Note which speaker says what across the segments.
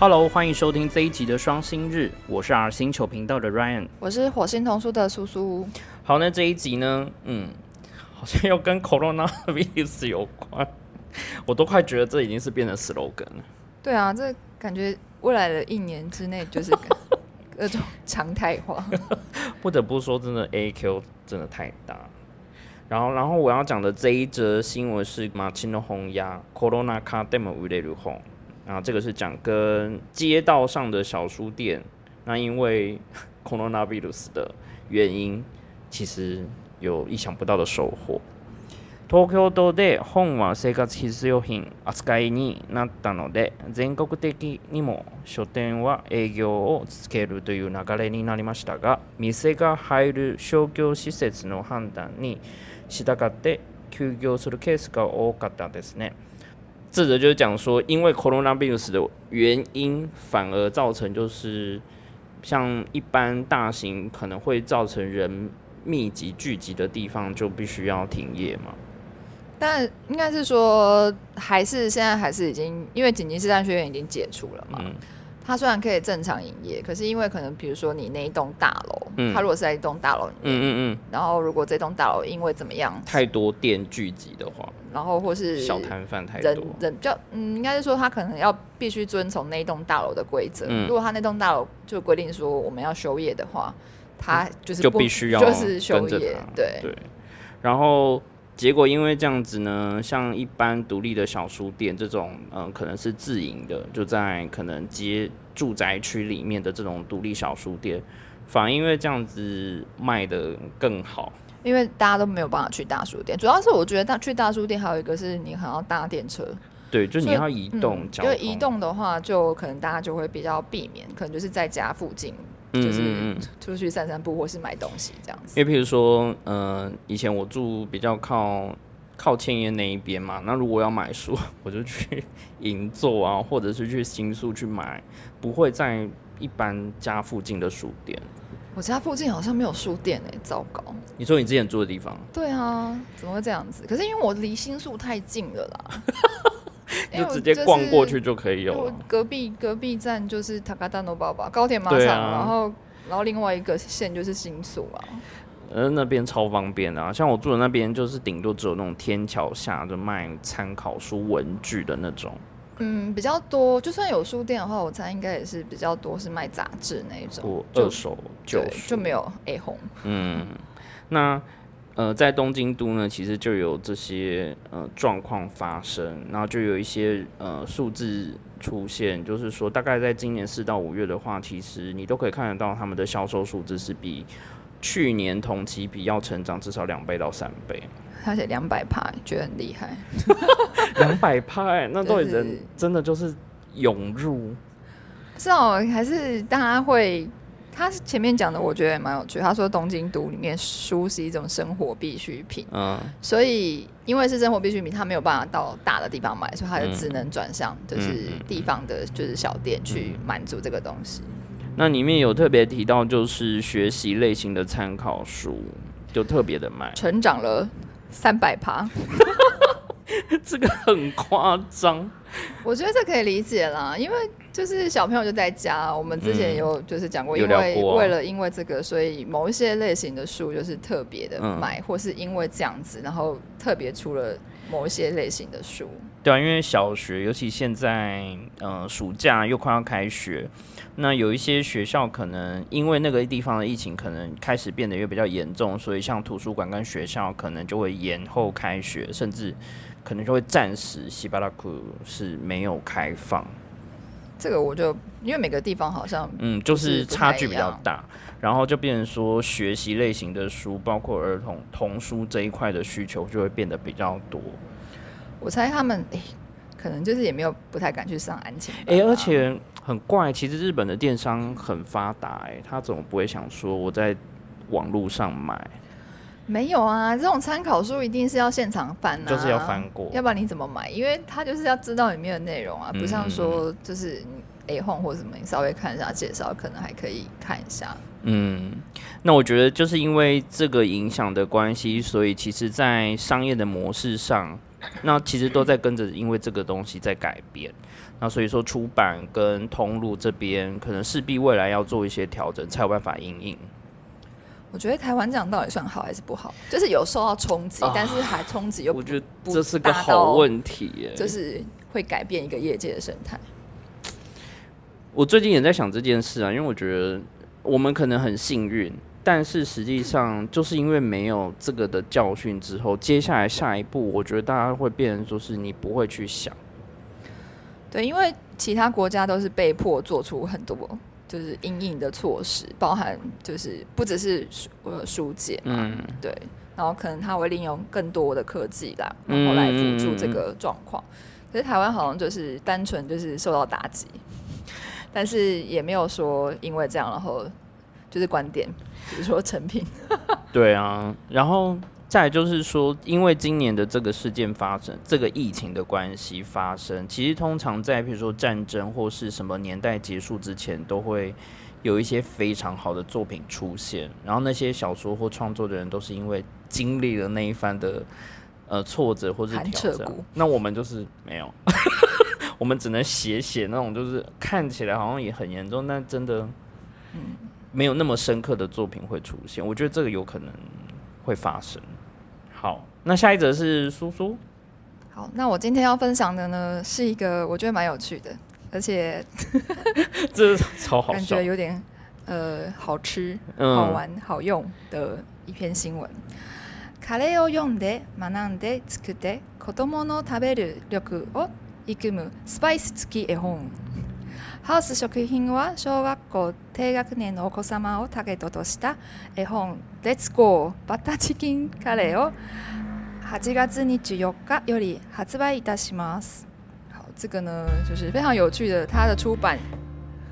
Speaker 1: Hello，欢迎收听这一集的双星日，我是 R 星球频道的 Ryan，
Speaker 2: 我是火星童书的苏苏。
Speaker 1: 好，那这一集呢，嗯，好像又跟 Coronavirus 有关，我都快觉得这已经是变成 slogan 了。
Speaker 2: 对啊，这感觉未来的一年之内就是 各种常态化。
Speaker 1: 不得不说，真的 AQ 真的太大。然后，然后我要讲的这一则新闻是马青的红鸭 Corona Card Demo 为例如红，然后这个是讲跟街道上的小书店，那因为 Coronavirus 的原因，其实有意想不到的收获。東京都で本は生活必需品扱いになったので、全国的にも書店は営業を続けるという流れになりましたが、店が入る商業施設の判断に従って休業するケースが多かったですね。这则就是讲说，因为 coronavirus 的原因，反而造成就是像一般大型可能会造成人密集聚集的地方，就必须要停业嘛。
Speaker 2: 但应该是说，还是现在还是已经，因为紧急事态宣言已经解除了嘛。它虽然可以正常营业，可是因为可能比如说你那一栋大楼，它如果是在一栋大楼里面，嗯嗯嗯，然后如果这栋大楼因为怎么样，
Speaker 1: 太多店聚集的话，
Speaker 2: 然后或是
Speaker 1: 小摊贩太多，
Speaker 2: 人人比较，嗯，应该是说他可能要必须遵从那一栋大楼的规则。如果他那栋大楼就规定说我们要休业的话，他就是
Speaker 1: 就必须要
Speaker 2: 就是休业，对
Speaker 1: 对，然后。结果因为这样子呢，像一般独立的小书店这种，嗯，可能是自营的，就在可能街住宅区里面的这种独立小书店，反而因为这样子卖的更好。
Speaker 2: 因为大家都没有办法去大书店，主要是我觉得大去大书店还有一个是你还要搭电车，
Speaker 1: 对，就你要移动，
Speaker 2: 因为移动的话，就可能大家就会比较避免，可能就是在家附近。就是出去散散步，或是买东西这样子。
Speaker 1: 因为譬如说，嗯，以前我住比较靠靠千叶那一边嘛，那如果要买书，我就去银座啊，或者是去新宿去买，不会在一般家附近的书店。
Speaker 2: 我家附近好像没有书店哎，糟糕。
Speaker 1: 你说你之前住的地方？
Speaker 2: 对啊，怎么会这样子？可是因为我离新宿太近了啦。
Speaker 1: 就直接逛过去就可以有了。
Speaker 2: 隔壁隔壁站就是塔卡达诺爸爸高铁马场，然后然后另外一个线就是新宿啊。
Speaker 1: 呃，那边超方便的啊，像我住的那边就是顶多只有那种天桥下就卖参考书文具的那种。
Speaker 2: 嗯，比较多，就算有书店的话，我猜应该也是比较多是卖杂志那一种，
Speaker 1: 二手就
Speaker 2: 就没有 A 红。
Speaker 1: 嗯，那。呃，在东京都呢，其实就有这些呃状况发生，然后就有一些呃数字出现，就是说大概在今年四到五月的话，其实你都可以看得到他们的销售数字是比去年同期比要成长至少两倍到三倍。
Speaker 2: 而且两百趴，觉得很厉害。
Speaker 1: 两百趴，那到底人真的就是涌入。
Speaker 2: 是哦，还是大家会。他前面讲的，我觉得也蛮有趣。他说东京都里面书是一种生活必需品，嗯，所以因为是生活必需品，他没有办法到大的地方买，所以他就只能转向就是地方的，就是小店去满足这个东西。
Speaker 1: 那里面有特别提到，就是学习类型的参考书，就特别的卖，
Speaker 2: 成长了三百趴。
Speaker 1: 这个很夸张，
Speaker 2: 我觉得这可以理解啦，因为就是小朋友就在家，我们之前有就是讲过，因为为了因为这个，所以某一些类型的书就是特别的买，或是因为这样子，然后特别出了某一些类型的书。
Speaker 1: 对啊，因为小学尤其现在，嗯，暑假又快要开学，那有一些学校可能因为那个地方的疫情可能开始变得又比较严重，所以像图书馆跟学校可能就会延后开学，甚至。可能就会暂时西巴拉库是没有开放，
Speaker 2: 这个我就因为每个地方好像
Speaker 1: 嗯就是差距比较大，然后就变成说学习类型的书，包括儿童童书这一块的需求就会变得比较多。
Speaker 2: 我猜他们诶，可能就是也没有不太敢去上安全。
Speaker 1: 哎，而且很怪，其实日本的电商很发达，哎，他怎么不会想说我在网络上买？
Speaker 2: 没有啊，这种参考书一定是要现场翻啊，
Speaker 1: 就是要翻过，
Speaker 2: 要不然你怎么买？因为他就是要知道里面的内容啊，不像说就是 A 换或什么，你稍微看一下介绍，可能还可以看一下。
Speaker 1: 嗯，那我觉得就是因为这个影响的关系，所以其实，在商业的模式上，那其实都在跟着，因为这个东西在改变。那所以说，出版跟通路这边可能势必未来要做一些调整，才有办法应应。
Speaker 2: 我觉得台湾这样到底算好还是不好？就是有受到冲击，但是还冲击又
Speaker 1: 我觉得这是个好问题耶，
Speaker 2: 就是会改变一个业界的生态。
Speaker 1: 我最近也在想这件事啊，因为我觉得我们可能很幸运，但是实际上就是因为没有这个的教训之后，接下来下一步，我觉得大家会变成说是你不会去想。
Speaker 2: 对，因为其他国家都是被迫做出很多就是阴影的措施，包含就是不只是呃疏解嘛，对，然后可能他会利用更多的科技啦，然后来辅助这个状况。可是台湾好像就是单纯就是受到打击。但是也没有说因为这样，然后就是观点，比如说成品。
Speaker 1: 对啊，然后再就是说，因为今年的这个事件发生，这个疫情的关系发生，其实通常在比如说战争或是什么年代结束之前，都会有一些非常好的作品出现。然后那些小说或创作的人，都是因为经历了那一番的呃挫折或是挑战。那我们就是没有。我们只能写写那种，就是看起来好像也很严重，但真的，嗯，没有那么深刻的作品会出现。我觉得这个有可能会发生。好，那下一则是叔叔。
Speaker 2: 好，那我今天要分享的呢，是一个我觉得蛮有趣的，而且
Speaker 1: 这超好，
Speaker 2: 感觉有点呃好吃、好玩、好用的一篇新闻。カレーを読んで学んで作って子供の食べる力を育むスパイス付き絵本 ハウス食品は小学校低学年のお子様をターゲットとした絵本「レッツゴーバターチキンカレー」を8月24日より発売いたします。好，这个呢就是非常有趣的，它的出版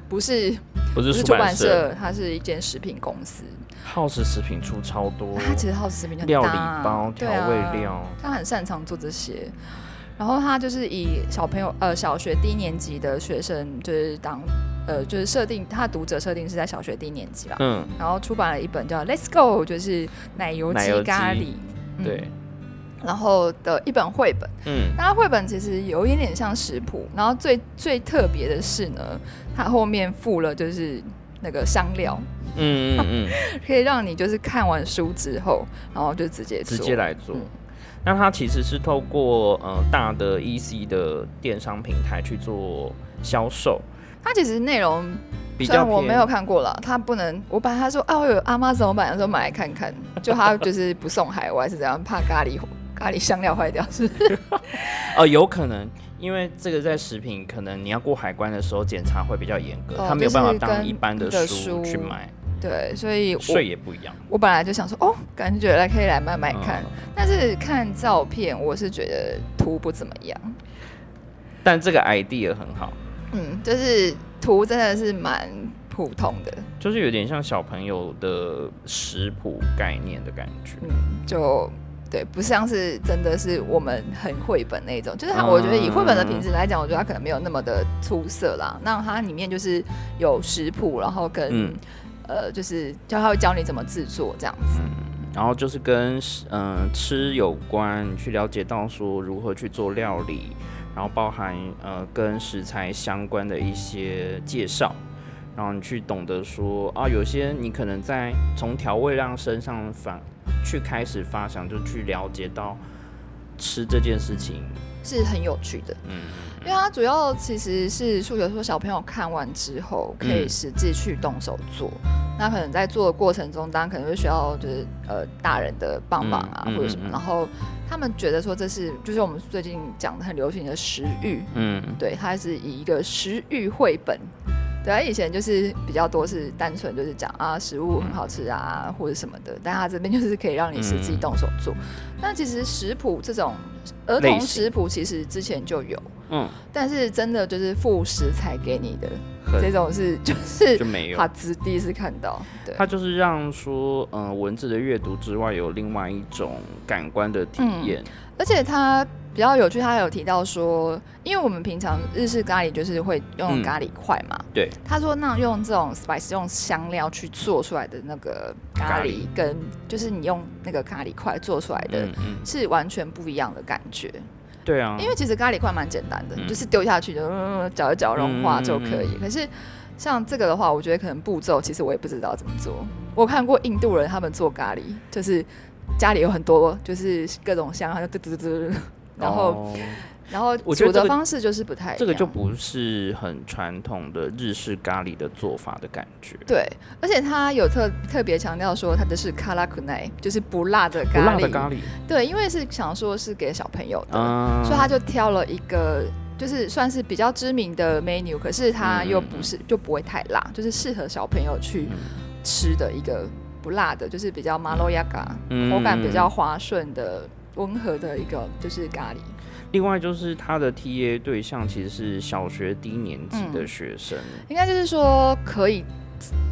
Speaker 2: 不是
Speaker 1: 不是
Speaker 2: 出版社，它是一间食品公司。
Speaker 1: 耗时食品出超多，
Speaker 2: 它其实耗时食品
Speaker 1: 料理包、调味料，
Speaker 2: 它很擅长做这些。然后他就是以小朋友呃小学低年级的学生就是当呃就是设定他读者设定是在小学低年级啦，嗯，然后出版了一本叫《Let's Go》就是奶油鸡咖喱，
Speaker 1: 对，
Speaker 2: 然后的一本绘本，嗯，那绘本其实有一点点像食谱，然后最最特别的是呢，它后面附了就是那个香料，嗯嗯嗯，可以让你就是看完书之后，然后就直接
Speaker 1: 直接来做。那它其实是透过呃大的 EC 的电商平台去做销售。
Speaker 2: 它其实内容比较我没有看过了，它不能。我本来他说啊，我有阿妈怎么买的时候买来看看，就他就是不送海外是怎样，怕咖喱咖喱香料坏掉是？
Speaker 1: 哦，有可能，因为这个在食品可能你要过海关的时候检查会比较严格，他没有办法当一般的书去买。
Speaker 2: 对，所以
Speaker 1: 税也不一样。
Speaker 2: 我本来就想说，哦，感觉来可以来买买看，但是看照片，我是觉得图不怎么样。
Speaker 1: 但这个 idea 很好。
Speaker 2: 嗯，就是图真的是蛮普通的，
Speaker 1: 就是有点像小朋友的食谱概念的感觉。嗯，
Speaker 2: 就对，不像是真的是我们很绘本那种。就是它我觉得以绘本的品质来讲，我觉得它可能没有那么的出色啦。那它里面就是有食谱，然后跟。呃，就是教他会教你怎么制作这样子，
Speaker 1: 然后就是跟嗯吃有关，你去了解到说如何去做料理，然后包含呃跟食材相关的一些介绍，然后你去懂得说啊，有些你可能在从调味料身上反去开始发想，就去了解到吃这件事情。
Speaker 2: 是很有趣的，嗯。因为它主要其实是数学说小朋友看完之后可以实际去动手做，那可能在做的过程中，当然可能会需要就是呃大人的帮忙啊或者什么，然后他们觉得说这是就是我们最近讲的很流行的食欲，嗯，对，它是以一个食欲绘本。对啊，以前就是比较多是单纯就是讲啊食物很好吃啊或者什么的，但他这边就是可以让你实际动手做。那其实食谱这种儿童食谱其实之前就有，嗯，但是真的就是副食材给你的这种是就是
Speaker 1: 就没有，
Speaker 2: 他只第一次看到，对，
Speaker 1: 他就是让说嗯文字的阅读之外有另外一种感官的体验，
Speaker 2: 而且他。比较有趣，他有提到说，因为我们平常日式咖喱就是会用咖喱块嘛。
Speaker 1: 对。
Speaker 2: 他说，那用这种 spice 用香料去做出来的那个咖喱，跟就是你用那个咖喱块做出来的，是完全不一样的感觉。
Speaker 1: 对啊，
Speaker 2: 因为其实咖喱块蛮简单的，就是丢下去就搅一搅融化就可以。可是像这个的话，我觉得可能步骤其实我也不知道怎么做。我看过印度人他们做咖喱，就是家里有很多就是各种香，他就嘟嘟嘟嘟，然后。然后煮的方式就是不太，
Speaker 1: 这个就不是很传统的日式咖喱的做法的感觉。
Speaker 2: 对，而且他有特特别强调说他的是卡拉库奈，就是不辣的咖喱。
Speaker 1: 不辣的咖喱。
Speaker 2: 对，因为是想说是给小朋友的，所以他就挑了一个就是算是比较知名的 menu，可是它又不是就不会太辣，就是适合小朋友去吃的一个不辣的，就是比较马洛亚嘎，口感比较滑顺的温和的一个就是咖喱。
Speaker 1: 另外就是他的 T A 对象其实是小学低年级的学生，
Speaker 2: 应该就是说可以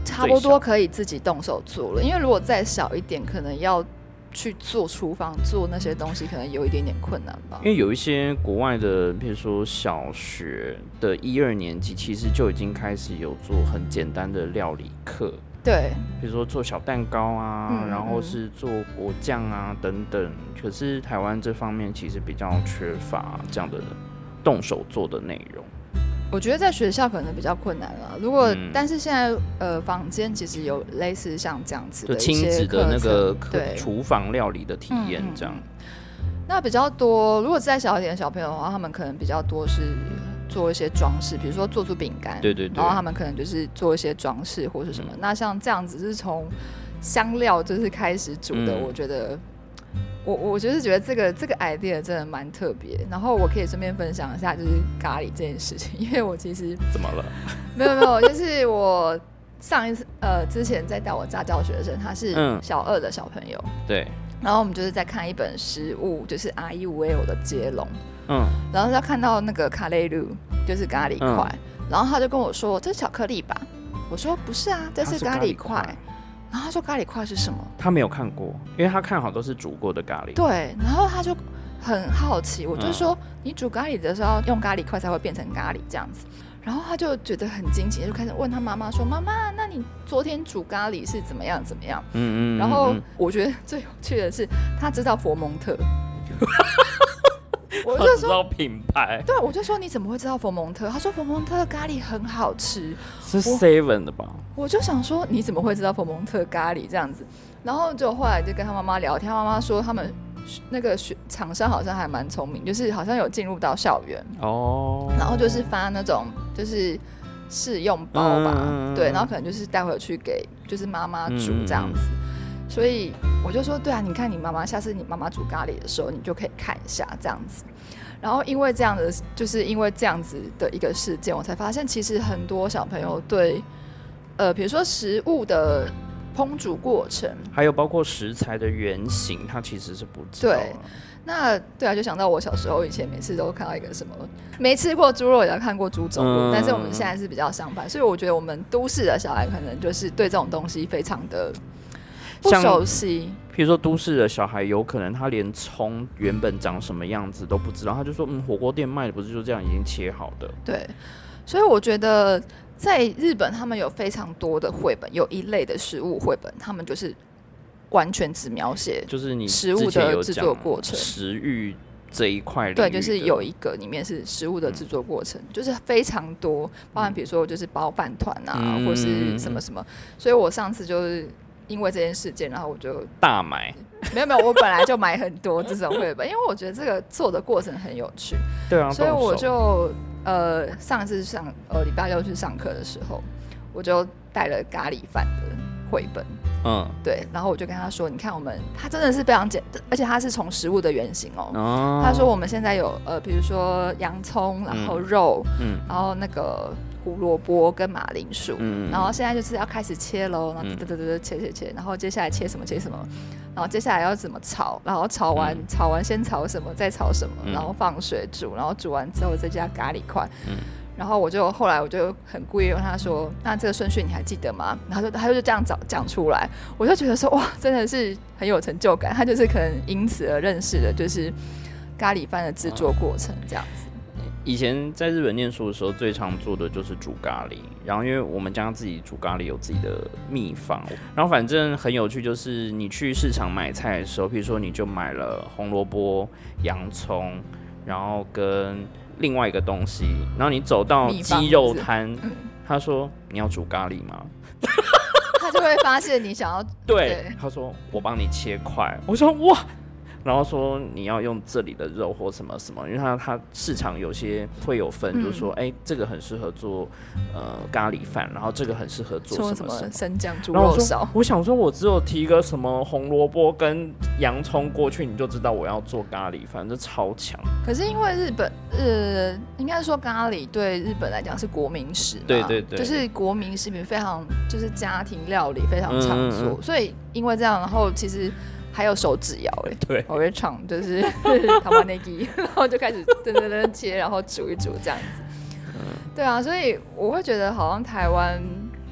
Speaker 2: 差不多可以自己动手做了，因为如果再小一点，可能要去做厨房做那些东西，可能有一点点困难吧。
Speaker 1: 因为有一些国外的，比如说小学的一二年级，其实就已经开始有做很简单的料理课。
Speaker 2: 对，
Speaker 1: 比如说做小蛋糕啊，然后是做果酱啊等等。可是台湾这方面其实比较缺乏这样的动手做的内容。
Speaker 2: 我觉得在学校可能比较困难了。如果但是现在呃，房间其实有类似像这样子的
Speaker 1: 亲子的那个厨房料理的体验这样。
Speaker 2: 那比较多，如果再小一点的小朋友的话，他们可能比较多是。做一些装饰，比如说做出饼干，
Speaker 1: 对对对，
Speaker 2: 然后他们可能就是做一些装饰或是什么。那像这样子是从香料就是开始煮的，我觉得我我就是觉得这个这个 idea 真的蛮特别。然后我可以顺便分享一下，就是咖喱这件事情，因为我其实
Speaker 1: 怎么了？
Speaker 2: 没有没有，就是我上一次呃之前在带我家教学生，他是小二的小朋友，
Speaker 1: 对，
Speaker 2: 然后我们就是在看一本食物，就是 R U V L 的接龙。嗯，然后他看到那个卡雷鲁，就是咖喱块，然后他就跟我说：“这是巧克力吧？”我说：“不是啊，这是咖喱块。”然后他说：“咖喱块是什么？”
Speaker 1: 他没有看过，因为他看好都是煮过的咖喱。
Speaker 2: 对，然后他就很好奇，我就说：“你煮咖喱的时候用咖喱块才会变成咖喱这样子。”然后他就觉得很惊奇，就开始问他妈妈说：“妈妈，那你昨天煮咖喱是怎么样怎么样？”嗯嗯。然后我觉得最有趣的是，他知道佛蒙特。
Speaker 1: 我就说品牌，
Speaker 2: 对，我就说你怎么会知道佛蒙特？他说佛蒙特的咖喱很好吃，
Speaker 1: 是 Seven 的吧？
Speaker 2: 我就想说你怎么会知道佛蒙特咖喱这样子？然后就后来就跟他妈妈聊天，妈妈说他们那个学厂商好像还蛮聪明，就是好像有进入到校园哦，然后就是发那种就是试用包吧，对，然后可能就是带回去给就是妈妈煮这样子。所以我就说，对啊，你看你妈妈，下次你妈妈煮咖喱的时候，你就可以看一下这样子。然后因为这样的，就是因为这样子的一个事件，我才发现其实很多小朋友对，呃，比如说食物的烹煮过程，
Speaker 1: 还有包括食材的原型，它其实是不知
Speaker 2: 道。对，那对啊，就想到我小时候以前每次都看到一个什么，没吃过猪肉也要看过猪走路，但是我们现在是比较相反，所以我觉得我们都市的小孩可能就是对这种东西非常的。不熟悉，
Speaker 1: 比如说都市的小孩，有可能他连葱原本长什么样子都不知道，他就说：“嗯，火锅店卖的不是就这样已经切好的。”
Speaker 2: 对，所以我觉得在日本，他们有非常多的绘本，有一类的食物绘本，他们就是完全只描写
Speaker 1: 就是你
Speaker 2: 食物的制作过程，
Speaker 1: 食欲这一块。
Speaker 2: 对，就是有一个里面是食物的制作过程，就是非常多，包含比如说就是包饭团啊，或是什么什么。所以我上次就是。因为这件事件，然后我就
Speaker 1: 大买，
Speaker 2: 没有没有，我本来就买很多这种绘本，因为我觉得这个做的过程很有趣。
Speaker 1: 对啊，
Speaker 2: 所以我就呃上一次上呃礼拜六去上课的时候，我就带了咖喱饭的绘本。嗯，对，然后我就跟他说：“你看，我们它真的是非常简，而且它是从食物的原型哦。”他说：“我们现在有呃，比如说洋葱，然后肉，嗯，然后那个。”胡萝卜跟马铃薯，然后现在就是要开始切喽，然后切切切，然后接下来切什么切什么，然后接下来要怎么炒，然后炒完炒完先炒什么，再炒什么，然后放水煮，然后煮完之后再加咖喱块，然后我就后来我就很故意问他说：“那这个顺序你还记得吗？”然后就他就这样讲讲出来，我就觉得说哇，真的是很有成就感。他就是可能因此而认识的，就是咖喱饭的制作过程这样子。
Speaker 1: 以前在日本念书的时候，最常做的就是煮咖喱。然后，因为我们家自己煮咖喱有自己的秘方。然后，反正很有趣，就是你去市场买菜的时候，比如说你就买了红萝卜、洋葱，然后跟另外一个东西，然后你走到鸡肉摊，他说你要煮咖喱吗？
Speaker 2: 他就会发现你想要
Speaker 1: 对，他说我帮你切块，我说哇。然后说你要用这里的肉或什么什么，因为它它市场有些会有分，就是说哎，这个很适合做呃咖喱饭，然后这个很适合做什么
Speaker 2: 生姜猪肉烧。
Speaker 1: 我想说，我只有提个什么红萝卜跟洋葱过去，你就知道我要做咖喱饭，这超强。
Speaker 2: 可是因为日本呃，应该说咖喱对日本来讲是国民食，
Speaker 1: 对对对，
Speaker 2: 就是国民食品非常就是家庭料理非常常做，所以因为这样，然后其实。还有手指摇哎，
Speaker 1: 对，
Speaker 2: 我会唱就是 他把那个，然后就开始噔噔噔切，然后煮一煮这样子。对啊，所以我会觉得好像台湾，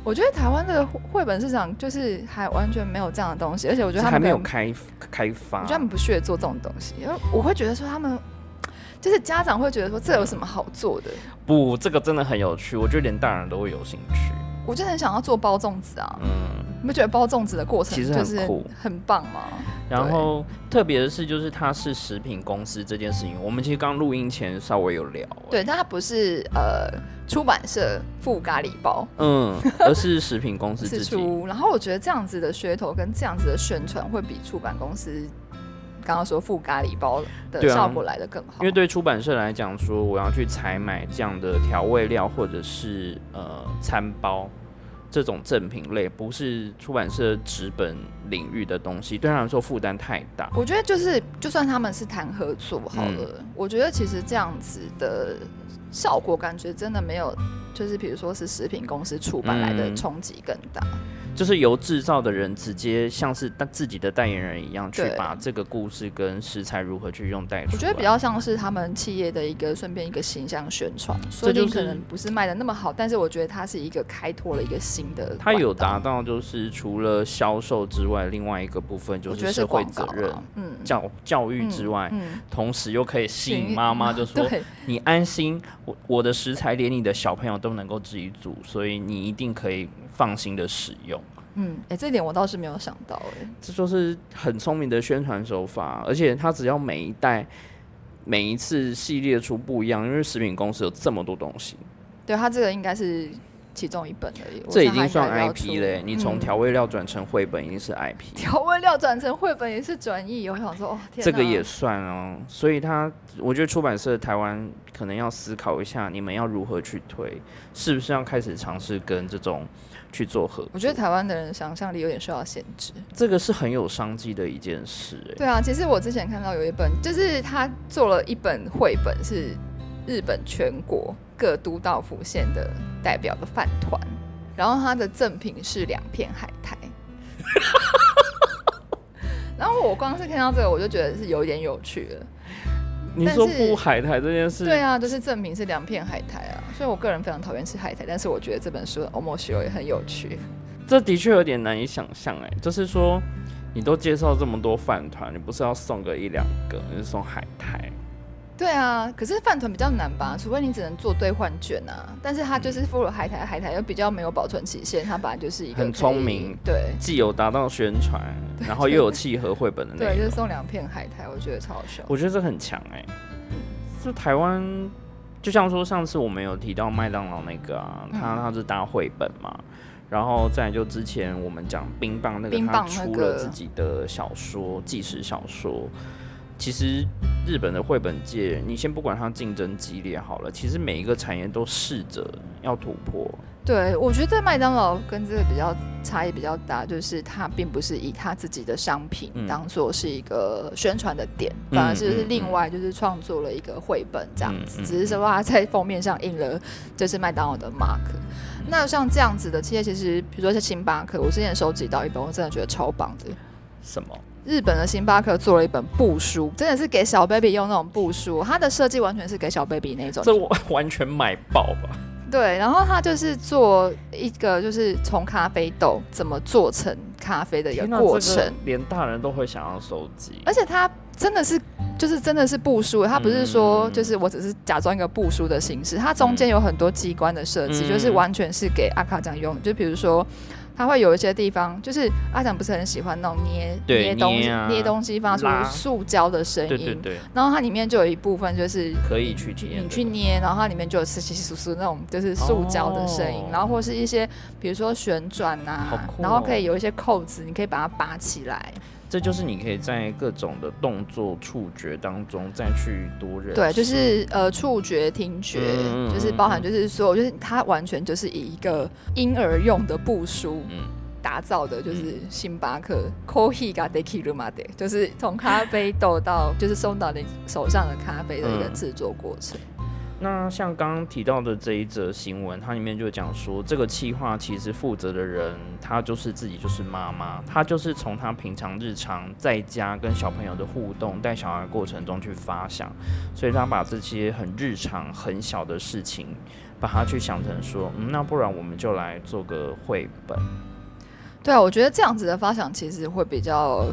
Speaker 2: 我觉得台湾的绘本市场就是还完全没有这样的东西，而且我觉得他们
Speaker 1: 还没有开开发，
Speaker 2: 我觉得他们不屑做这种东西，因为我会觉得说他们就是家长会觉得说这有什么好做的？
Speaker 1: 不，这个真的很有趣，我觉得连大人都会有兴趣。
Speaker 2: 我就很想要做包粽子啊，嗯，你不觉得包粽子的过程
Speaker 1: 其实
Speaker 2: 很
Speaker 1: 酷，
Speaker 2: 很棒吗？
Speaker 1: 然后特别的是，就是它是食品公司这件事情，我们其实刚录音前稍微有聊，
Speaker 2: 对，但它不是呃出版社附咖喱包，
Speaker 1: 嗯，而是食品公司自己。
Speaker 2: 然后我觉得这样子的噱头跟这样子的宣传，会比出版公司刚刚说副咖喱包的效果来的更好。
Speaker 1: 因为对出版社来讲，说我要去采买这样的调味料或者是呃餐包。这种赠品类不是出版社纸本领域的东西，对他来说负担太大。
Speaker 2: 我觉得就是，就算他们是谈合作好了，我觉得其实这样子的效果感觉真的没有，就是比如说是食品公司出版来的冲击更大。
Speaker 1: 就是由制造的人直接像是自己的代言人一样，去把这个故事跟食材如何去用带出
Speaker 2: 我觉得比较像是他们企业的一个顺便一个形象宣传，所以可能不是卖的那么好，但是我觉得它是一个开拓了一个新的。
Speaker 1: 它有达到就是除了销售之外，另外一个部分就是社会责任，嗯，教教育之外，嗯，同时又可以吸引妈妈，就说你安心，我我的食材连你的小朋友都能够自己煮，所以你一定可以放心的使用。
Speaker 2: 嗯，哎，这点我倒是没有想到，哎，
Speaker 1: 这就是很聪明的宣传手法，而且它只要每一代、每一次系列出不一样，因为食品公司有这么多东西，
Speaker 2: 对它这个应该是其中一本而已。
Speaker 1: 这已经算 IP 嘞，你从调味料转成绘本已经是 IP，
Speaker 2: 调味料转成绘本也是转译，我想说，哦，
Speaker 1: 这个也算哦。所以它，我觉得出版社台湾可能要思考一下，你们要如何去推，是不是要开始尝试跟这种。去做合作，
Speaker 2: 我觉得台湾的人想象力有点受到限制。
Speaker 1: 这个是很有商机的一件事，哎。
Speaker 2: 对啊，其实我之前看到有一本，就是他做了一本绘本，是日本全国各都道府县的代表的饭团，然后他的赠品是两片海苔。然后我光是看到这个，我就觉得是有点有趣了。
Speaker 1: 你说不海苔这件事？
Speaker 2: 对啊，就是证明是两片海苔啊。所以我个人非常讨厌吃海苔，但是我觉得这本书的欧莫西欧也很有趣。
Speaker 1: 这的确有点难以想象哎，就是说你都介绍这么多饭团，你不是要送个一两个，你是送海苔？
Speaker 2: 对啊，可是饭团比较难吧？除非你只能做兑换券啊。但是它就是附了海苔，海苔又比较没有保存期限，它本来就是一个
Speaker 1: 很聪明，
Speaker 2: 对，
Speaker 1: 既有达到宣传，然后又有契合绘本的那
Speaker 2: 对，就是送两片海苔，我觉得超好笑。
Speaker 1: 我觉得这很强哎，就台湾。就像说上次我们有提到麦当劳那个啊，他他是搭绘本嘛，然后再就之前我们讲冰棒那个，他出了自己的小说纪实小说。其实日本的绘本界，你先不管它竞争激烈好了，其实每一个产业都试着要突破。
Speaker 2: 对，我觉得麦当劳跟这个比较差异比较大，就是它并不是以它自己的商品当做是一个宣传的点，反而是另外就是创作了一个绘本这样子，只是说它在封面上印了就是麦当劳的 mark。那像这样子的企业，其实比如说像星巴克，我之前收集到一本，我真的觉得超棒的。
Speaker 1: 什么？
Speaker 2: 日本的星巴克做了一本布书，真的是给小 baby 用那种布书，它的设计完全是给小 baby 那种。
Speaker 1: 这我 完全买爆吧。
Speaker 2: 对，然后它就是做一个，就是从咖啡豆怎么做成咖啡的一个过程，
Speaker 1: 连大人都会想要收集。
Speaker 2: 而且它真的是，就是真的是布书，它不是说就是我只是假装一个布书的形式，它中间有很多机关的设计，就是完全是给阿卡这样用。就比如说，它会有一些地方，就是阿强不是很喜欢那种捏捏东西、捏东西发出塑胶的声音，对
Speaker 1: 对对。
Speaker 2: 然后它里面就有一部分就是
Speaker 1: 可以去捏，
Speaker 2: 你去捏，然后它里面就有稀稀疏疏那种就是塑胶的声音，然后或是一些比如说旋转啊，然后可以有一些扣子，你可以把它拔起来。
Speaker 1: 这就是你可以在各种的动作、触觉当中再去多认识。
Speaker 2: 对，就是呃，触觉、听觉，就是包含，就是所有，就是它完全就是以一个婴儿用的布书嗯打造的，就是星巴克 Coffee ga deki rumade，就是从咖啡豆到就是送到你手上的咖啡的一个制作过程。
Speaker 1: 那像刚刚提到的这一则新闻，它里面就讲说，这个企划其实负责的人，她就是自己就是妈妈，她就是从她平常日常在家跟小朋友的互动、带小孩过程中去发想，所以她把这些很日常、很小的事情，把它去想成说，嗯，那不然我们就来做个绘本。
Speaker 2: 对啊，我觉得这样子的发想其实会比较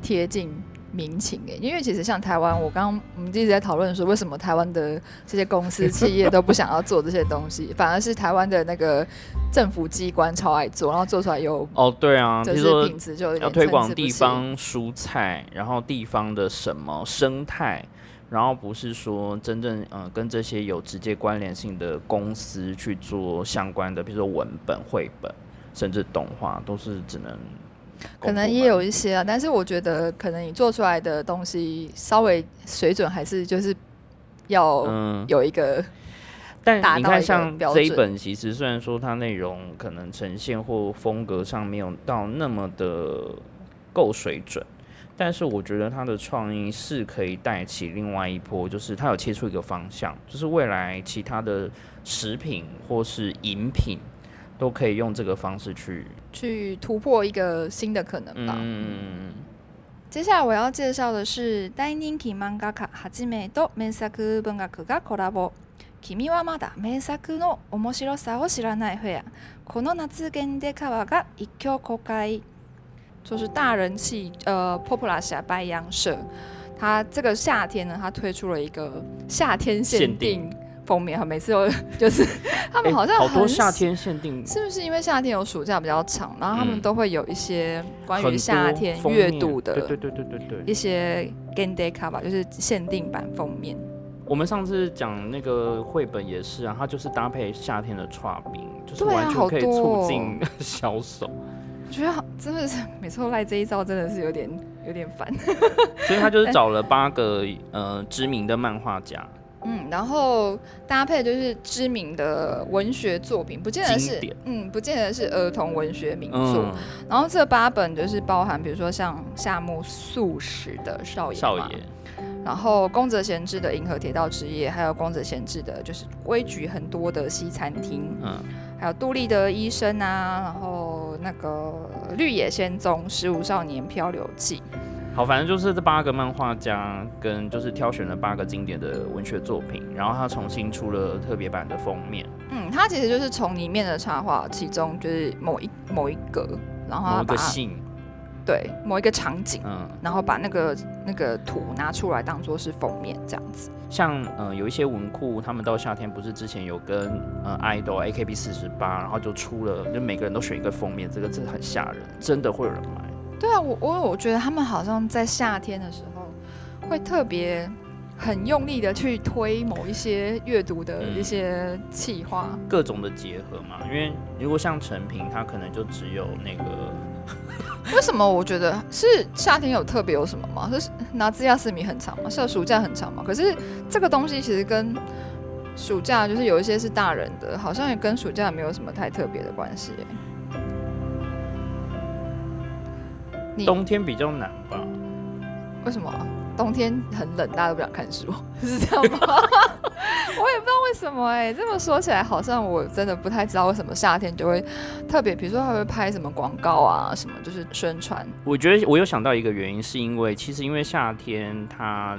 Speaker 2: 贴近。民情诶，因为其实像台湾，我刚刚我们一直在讨论说，为什么台湾的这些公司 企业都不想要做这些东西，反而是台湾的那个政府机关超爱做，然后做出来有
Speaker 1: 哦，对啊，
Speaker 2: 就是品质就
Speaker 1: 要推广地方蔬菜，然后地方的什么生态，然后不是说真正嗯跟这些有直接关联性的公司去做相关的，比如说文本、绘本，甚至动画，都是只能。
Speaker 2: 可能也有一些啊，但是我觉得可能你做出来的东西稍微水准还是就是要有一个，
Speaker 1: 但你看像这一本，其实虽然说它内容可能呈现或风格上没有到那么的够水准，但是我觉得它的创意是可以带起另外一波，就是它有切出一个方向，就是未来其他的食品或是饮品。都可以用这个方式去
Speaker 2: 去突破一个新的可能吧。嗯，接下来我要介紹的是大人気漫画家はじめと名作文学がコラボ。君はまだ名作の面白さを知らないフェア。この夏限定カバーが一挙公開。就是大人气呃，Popular 社白羊社，它这个夏天呢，它推出了一个夏天限定。 封面哈，每次都 就是他们好像
Speaker 1: 好多夏天限定，
Speaker 2: 是不是因为夏天有暑假比较长，然后他们都会有一些关于夏天阅读的，
Speaker 1: 对对对对对，
Speaker 2: 一些 Game Day Cover 就是限定版封面。
Speaker 1: 我们上次讲那个绘本也是啊，它就是搭配夏天的串冰，就是完全可以促进销售。
Speaker 2: 我觉得好，真的是每次赖这一招真的是有点有点烦。
Speaker 1: 所以他就是 找了八个呃知名的漫画家。
Speaker 2: 嗯，然后搭配就是知名的文学作品，不见得是嗯，不见得是儿童文学名作。然后这八本就是包含，比如说像夏目漱石的《少爷》少爷，然后宫泽贤治的《银河铁道之夜》，还有宫泽贤治的就是规矩很多的西餐厅，嗯，还有杜立的医生啊，然后那个绿野仙踪《十五少年漂流记》。
Speaker 1: 好，反正就是这八个漫画家跟就是挑选了八个经典的文学作品，然后他重新出了特别版的封面。
Speaker 2: 嗯，他其实就是从里面的插画，其中就是某一某一格，然后
Speaker 1: 某个信，
Speaker 2: 对，某一个场景，嗯，然后把那个那个图拿出来当做是封面这样子。
Speaker 1: 像呃有一些文库，他们到夏天不是之前有跟呃 idol AKB 四十八，然后就出了，就每个人都选一个封面，这个真的很吓人，真的会有人买。
Speaker 2: 对啊，我我我觉得他们好像在夏天的时候会特别很用力的去推某一些阅读的一些企划，
Speaker 1: 各种的结合嘛。因为如果像成品，它可能就只有那个。
Speaker 2: 为什么我觉得是夏天有特别有什么吗？是拿自亚斯米很长吗？是暑假很长吗？可是这个东西其实跟暑假就是有一些是大人的，好像也跟暑假没有什么太特别的关系。
Speaker 1: 冬天比较难吧？
Speaker 2: 为什么？冬天很冷，大家都不想看书，是这样吗？我也不知道为什么哎。这么说起来，好像我真的不太知道为什么夏天就会特别，比如说还会拍什么广告啊，什么就是宣传。
Speaker 1: 我觉得我有想到一个原因，是因为其实因为夏天它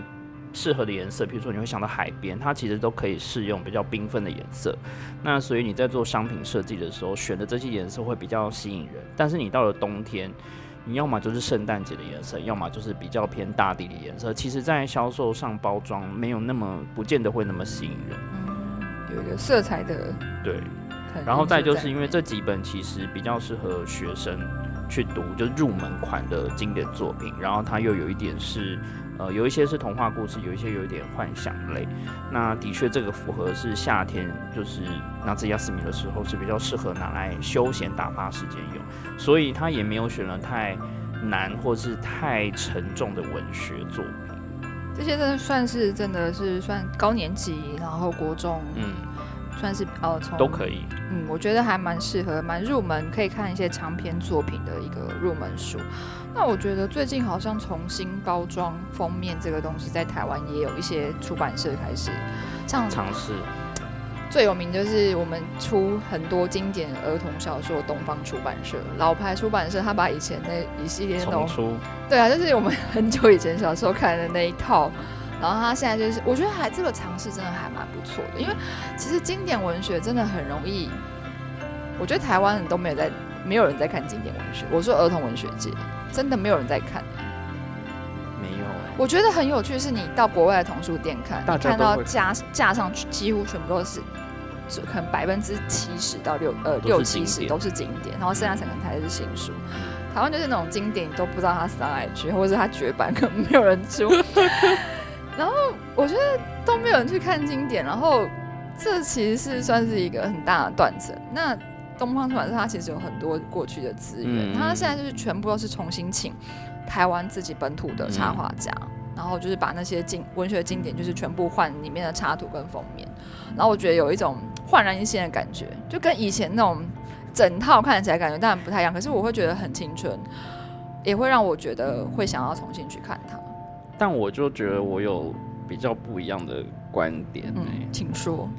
Speaker 1: 适合的颜色，比如说你会想到海边，它其实都可以适用比较缤纷的颜色。那所以你在做商品设计的时候，选的这些颜色会比较吸引人。但是你到了冬天。你要么就是圣诞节的颜色，要么就是比较偏大地的颜色。其实，在销售上包装没有那么，不见得会那么吸引人。
Speaker 2: 嗯，有一个色彩的
Speaker 1: 对然后再就是因为这几本其实比较适合学生去读，就是入门款的经典作品，然后它又有一点是。呃，有一些是童话故事，有一些有一点幻想类。那的确，这个符合是夏天，就是拿兹亚斯米的时候是比较适合拿来休闲打发时间用，所以他也没有选了太难或是太沉重的文学作品。
Speaker 2: 这些真的算是真的是算高年级，然后国中，嗯，算是呃从
Speaker 1: 都可以。
Speaker 2: 嗯，我觉得还蛮适合，蛮入门，可以看一些长篇作品的一个入门书。那我觉得最近好像重新包装封面这个东西，在台湾也有一些出版社开始
Speaker 1: 像尝试。
Speaker 2: 最有名就是我们出很多经典儿童小说，东方出版社老牌出版社，他把以前那一系列那种对啊，就是我们很久以前小时候看的那一套，然后他现在就是，我觉得还这个尝试真的还蛮不错的，因为其实经典文学真的很容易，我觉得台湾人都没有在。没有人在看经典文学。我说儿童文学界真的没有人在看。
Speaker 1: 没有。
Speaker 2: 我觉得很有趣，是你到国外的童书店看，看到架架上几乎全部都是，可能百分之七十到六呃六七十都是经典，然后剩下可能才是新书。台湾就是那种经典都不知道它上哪里去，或者是它绝版，可能没有人出。然后我觉得都没有人去看经典，然后这其实是算是一个很大的断层。那东方出版社它其实有很多过去的资源，它现在就是全部都是重新请台湾自己本土的插画家，然后就是把那些经文学经典就是全部换里面的插图跟封面，然后我觉得有一种焕然一新的感觉，就跟以前那种整套看起来感觉当然不太一样，可是我会觉得很青春，也会让我觉得会想要重新去看它。
Speaker 1: 但我就觉得我有比较不一样的观点，
Speaker 2: 请说。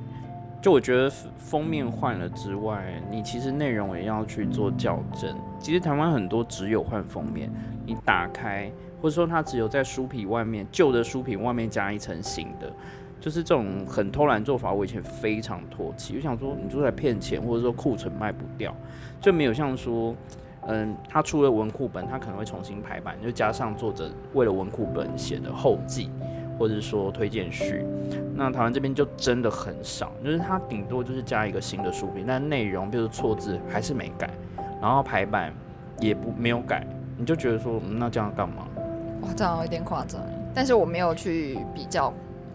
Speaker 1: 就我觉得封面换了之外，你其实内容也要去做校正。其实台湾很多只有换封面，你打开或者说它只有在书皮外面旧的书皮外面加一层新的，就是这种很偷懒做法。我以前非常唾弃，我想说你就在骗钱，或者说库存卖不掉，就没有像说，嗯，他出了文库本，他可能会重新排版，就加上作者为了文库本写的后记。或者说推荐序，那台湾这边就真的很少，就是他顶多就是加一个新的书评，但内容比如错字还是没改，然后排版也不没有改，你就觉得说那这样干嘛？
Speaker 2: 哇，这样有点夸张。但是我没有去比较，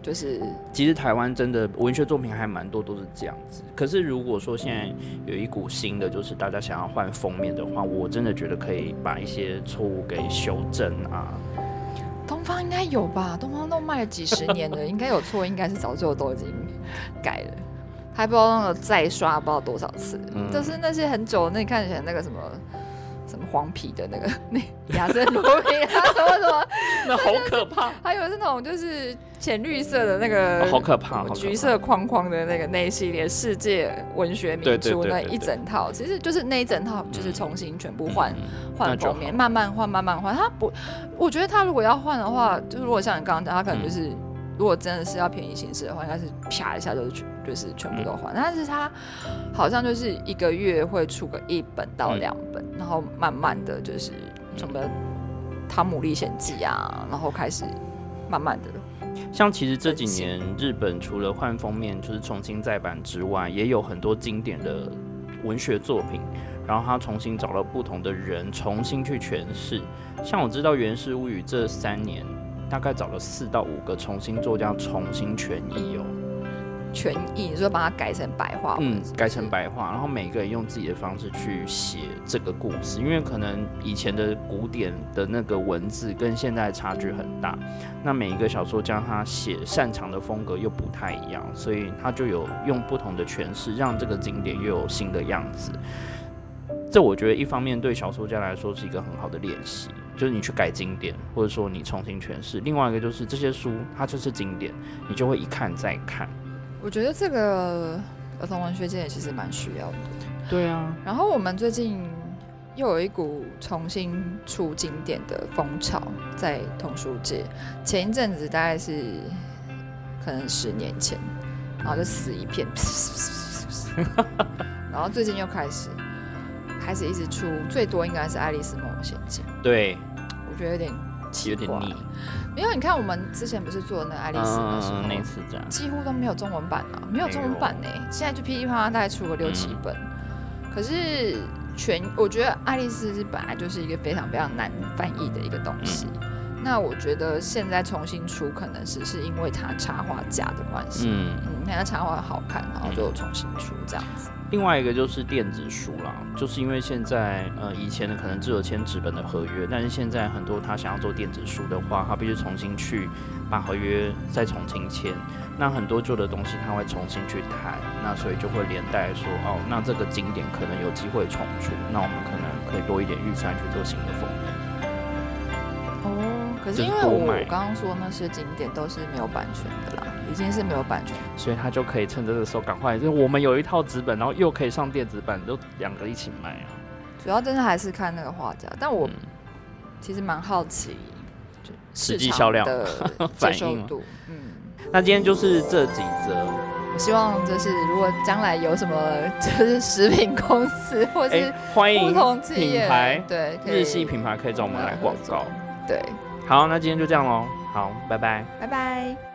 Speaker 2: 就是
Speaker 1: 其实台湾真的文学作品还蛮多都是这样子。可是如果说现在有一股新的，就是大家想要换封面的话，我真的觉得可以把一些错误给修正啊。
Speaker 2: 东方应该有吧？东方都卖了几十年了，应该有错，应该是早就都已经改了，还不知道那个再刷不知道多少次，就是那些很久，那你看起来那个什么。黄皮的那个 那亚森罗宾啊 什么什么，
Speaker 1: 那好可怕。
Speaker 2: 还有是那种就是浅绿色的那个，
Speaker 1: 好可怕，
Speaker 2: 橘色框框的那个那一系列世界文学名著那一整套，其实就是那一整套就是重新全部换换封面，慢慢换慢慢换。他不，我觉得他如果要换的话，就是如果像你刚刚讲，他可能就是。如果真的是要便宜形式的话，应该是啪一下就是全就是全部都换。但是他好像就是一个月会出个一本到两本，然后慢慢的就是什么《汤姆历险记》啊，然后开始慢慢的。
Speaker 1: 像其实这几年日本除了换封面就是重新再版之外，也有很多经典的文学作品，然后他重新找了不同的人重新去诠释。像我知道《源氏物语》这三年。大概找了四到五个重新作家重新诠译哦，
Speaker 2: 诠译，你说把它改成白话，
Speaker 1: 嗯，改成白话，然后每个人用自己的方式去写这个故事，因为可能以前的古典的那个文字跟现在差距很大，那每一个小说家他写擅长的风格又不太一样，所以他就有用不同的诠释，让这个经典又有新的样子。这我觉得一方面对小说家来说是一个很好的练习。就是你去改经典，或者说你重新诠释。另外一个就是这些书，它就是经典，你就会一看再看。
Speaker 2: 我觉得这个儿童文学界也其实蛮需要的。
Speaker 1: 对啊。
Speaker 2: 然后我们最近又有一股重新出经典的风潮在童书界。前一阵子大概是可能十年前，然后就死一片，然后最近又开始开始一直出，最多应该是《爱丽丝梦游仙境》。
Speaker 1: 对。
Speaker 2: 我觉得有点
Speaker 1: 有点腻，
Speaker 2: 因为你看我们之前不是做那爱丽丝的时候，
Speaker 1: 那次这样，
Speaker 2: 几乎都没有中文版啊，没有中文版呢。现在就噼里啪啦大概出了六七本，可是全我觉得爱丽丝是本来就是一个非常非常难翻译的一个东西。那我觉得现在重新出，可能是是因为它插画家的关系，嗯嗯，它插画好看，然后就重新出这样子。
Speaker 1: 另外一个就是电子书啦，就是因为现在呃以前的可能只有签纸本的合约，但是现在很多他想要做电子书的话，他必须重新去把合约再重新签。那很多旧的东西他会重新去谈，那所以就会连带说哦，那这个经典可能有机会重出，那我们可能可以多一点预算去做新的封面。
Speaker 2: 哦可是因为我刚刚说那些景点都是没有版权的啦，已经是没有版权，
Speaker 1: 所以他就可以趁这个时候赶快，就我们有一套纸本，然后又可以上电子版，就两个一起卖啊。
Speaker 2: 主要真的还是看那个画家，但我其实蛮好奇，
Speaker 1: 实际销量
Speaker 2: 的 反应度。
Speaker 1: 嗯，那今天就是这几则，
Speaker 2: 我希望就是如果将来有什么 就是食品公司或是
Speaker 1: 欢迎
Speaker 2: 不同
Speaker 1: 品牌，
Speaker 2: 对
Speaker 1: 日系品牌可以找我们来广告，
Speaker 2: 对。
Speaker 1: 好，那今天就这样喽。好，拜拜，
Speaker 2: 拜拜。